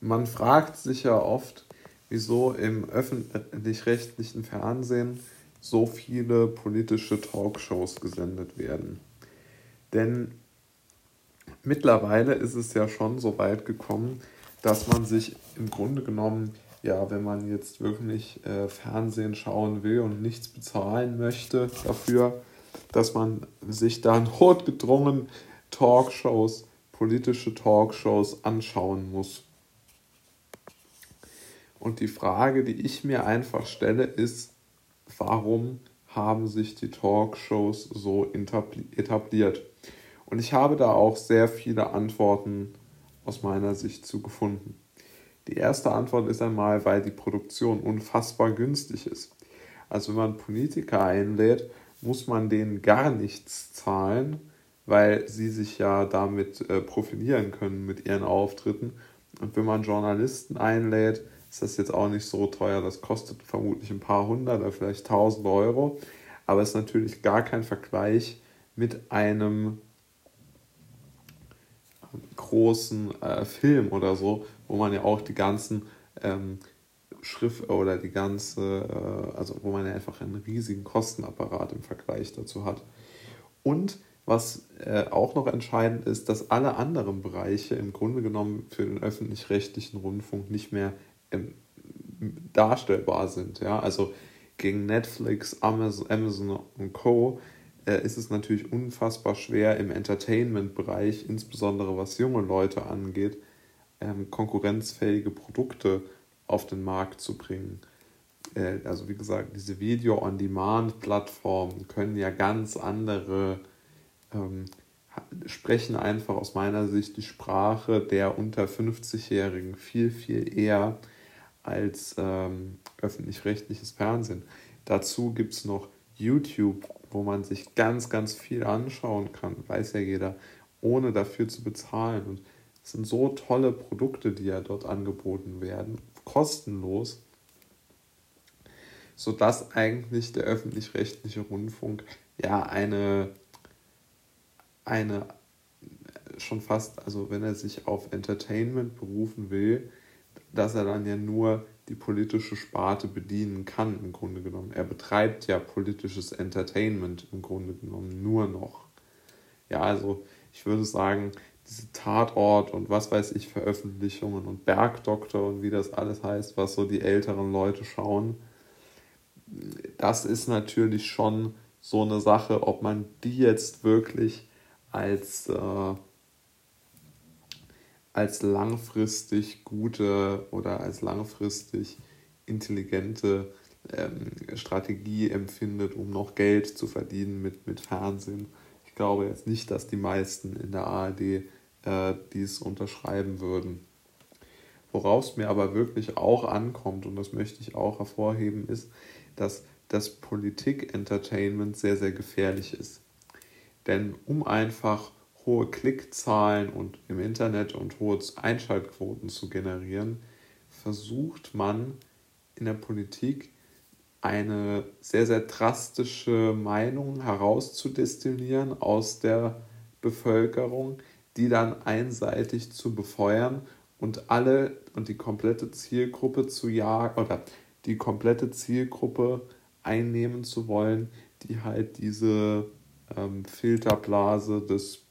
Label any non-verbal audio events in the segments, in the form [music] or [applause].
man fragt sich ja oft, wieso im öffentlich-rechtlichen Fernsehen so viele politische Talkshows gesendet werden. Denn mittlerweile ist es ja schon so weit gekommen, dass man sich im Grunde genommen, ja, wenn man jetzt wirklich äh, Fernsehen schauen will und nichts bezahlen möchte dafür, dass man sich da [laughs] notgedrungen Talkshows, politische Talkshows anschauen muss. Und die Frage, die ich mir einfach stelle, ist, warum haben sich die Talkshows so etabliert? Und ich habe da auch sehr viele Antworten aus meiner Sicht zu gefunden. Die erste Antwort ist einmal, weil die Produktion unfassbar günstig ist. Also wenn man Politiker einlädt, muss man denen gar nichts zahlen, weil sie sich ja damit äh, profilieren können mit ihren Auftritten. Und wenn man Journalisten einlädt, ist das jetzt auch nicht so teuer. Das kostet vermutlich ein paar hundert oder vielleicht tausend Euro. Aber es ist natürlich gar kein Vergleich mit einem großen äh, Film oder so, wo man ja auch die ganzen ähm, Schrift oder die ganze, äh, also wo man ja einfach einen riesigen Kostenapparat im Vergleich dazu hat. Und was äh, auch noch entscheidend ist, dass alle anderen Bereiche im Grunde genommen für den öffentlich-rechtlichen Rundfunk nicht mehr ähm, darstellbar sind. Ja? Also gegen Netflix, Amazon, und Co. Äh, ist es natürlich unfassbar schwer im Entertainment-Bereich, insbesondere was junge Leute angeht, ähm, konkurrenzfähige Produkte auf den Markt zu bringen. Äh, also wie gesagt, diese Video-on-Demand-Plattformen können ja ganz andere, ähm, sprechen einfach aus meiner Sicht die Sprache der unter 50-Jährigen viel, viel eher als ähm, öffentlich-rechtliches Fernsehen. Dazu gibt es noch YouTube, wo man sich ganz, ganz viel anschauen kann, weiß ja jeder, ohne dafür zu bezahlen. Und es sind so tolle Produkte, die ja dort angeboten werden, kostenlos, sodass eigentlich der öffentlich-rechtliche Rundfunk ja eine, eine schon fast, also wenn er sich auf Entertainment berufen will, dass er dann ja nur die politische Sparte bedienen kann, im Grunde genommen. Er betreibt ja politisches Entertainment im Grunde genommen nur noch. Ja, also ich würde sagen, diese Tatort und was weiß ich, Veröffentlichungen und Bergdoktor und wie das alles heißt, was so die älteren Leute schauen, das ist natürlich schon so eine Sache, ob man die jetzt wirklich als äh, als langfristig gute oder als langfristig intelligente ähm, Strategie empfindet, um noch Geld zu verdienen mit, mit Fernsehen. Ich glaube jetzt nicht, dass die meisten in der ARD äh, dies unterschreiben würden. Worauf es mir aber wirklich auch ankommt, und das möchte ich auch hervorheben, ist, dass das Politik-Entertainment sehr, sehr gefährlich ist. Denn um einfach hohe Klickzahlen und im Internet und hohe Einschaltquoten zu generieren, versucht man in der Politik eine sehr, sehr drastische Meinung herauszudestillieren aus der Bevölkerung, die dann einseitig zu befeuern und alle und die komplette Zielgruppe zu jagen oder die komplette Zielgruppe einnehmen zu wollen, die halt diese ähm, Filterblase des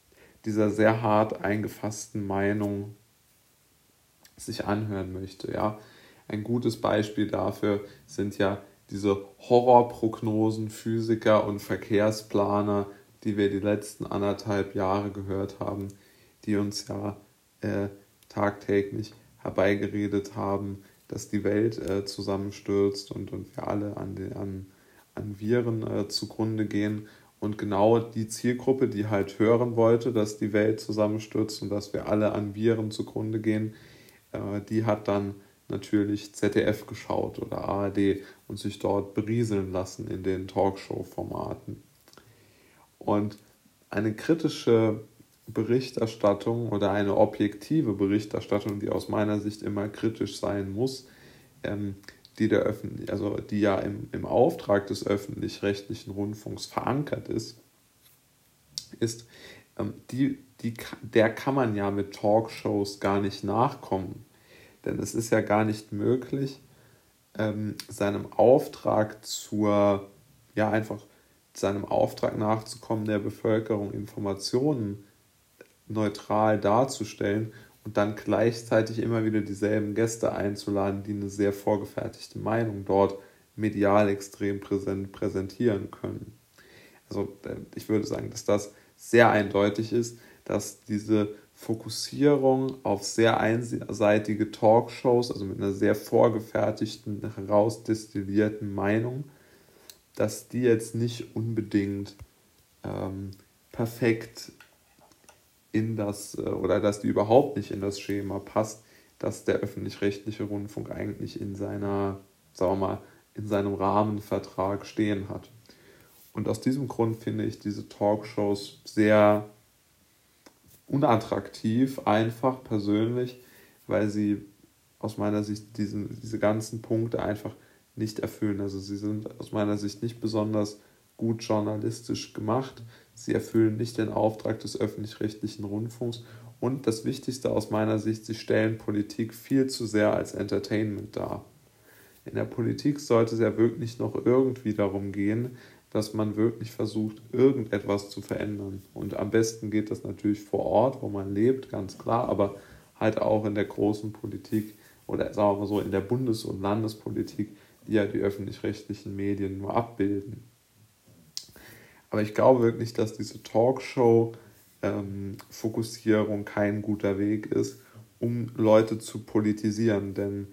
dieser sehr hart eingefassten Meinung sich anhören möchte. Ja? Ein gutes Beispiel dafür sind ja diese Horrorprognosen Physiker und Verkehrsplaner, die wir die letzten anderthalb Jahre gehört haben, die uns ja äh, tagtäglich herbeigeredet haben, dass die Welt äh, zusammenstürzt und, und wir alle an, den, an, an Viren äh, zugrunde gehen und genau die Zielgruppe, die halt hören wollte, dass die Welt zusammenstürzt und dass wir alle an Viren zugrunde gehen, äh, die hat dann natürlich ZDF geschaut oder ARD und sich dort berieseln lassen in den Talkshow-Formaten. Und eine kritische Berichterstattung oder eine objektive Berichterstattung, die aus meiner Sicht immer kritisch sein muss, ähm, die, der Öffentlich also die ja im, im Auftrag des öffentlich-rechtlichen Rundfunks verankert ist, ist, ähm, die, die, der kann man ja mit Talkshows gar nicht nachkommen. Denn es ist ja gar nicht möglich, ähm, seinem Auftrag zur, ja, einfach seinem Auftrag nachzukommen, der Bevölkerung Informationen neutral darzustellen und dann gleichzeitig immer wieder dieselben Gäste einzuladen, die eine sehr vorgefertigte Meinung dort medial extrem präsent präsentieren können. Also äh, ich würde sagen, dass das sehr eindeutig ist, dass diese Fokussierung auf sehr einseitige Talkshows, also mit einer sehr vorgefertigten, herausdestillierten Meinung, dass die jetzt nicht unbedingt ähm, perfekt in das, äh, oder dass die überhaupt nicht in das Schema passt, dass der öffentlich-rechtliche Rundfunk eigentlich in seiner, sagen wir mal, in seinem Rahmenvertrag stehen hat. Und aus diesem Grund finde ich diese Talkshows sehr unattraktiv, einfach persönlich, weil sie aus meiner Sicht diesen, diese ganzen Punkte einfach nicht erfüllen. Also sie sind aus meiner Sicht nicht besonders gut journalistisch gemacht. Sie erfüllen nicht den Auftrag des öffentlich-rechtlichen Rundfunks. Und das Wichtigste aus meiner Sicht, sie stellen Politik viel zu sehr als Entertainment dar. In der Politik sollte es ja wirklich noch irgendwie darum gehen, dass man wirklich versucht, irgendetwas zu verändern. Und am besten geht das natürlich vor Ort, wo man lebt, ganz klar, aber halt auch in der großen Politik oder sagen wir mal so in der Bundes- und Landespolitik, die ja die öffentlich-rechtlichen Medien nur abbilden. Aber ich glaube wirklich, dass diese Talkshow-Fokussierung ähm, kein guter Weg ist, um Leute zu politisieren, denn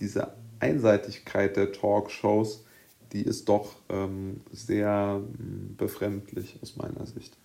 diese Einseitigkeit der Talkshows die ist doch ähm, sehr ähm, befremdlich aus meiner Sicht.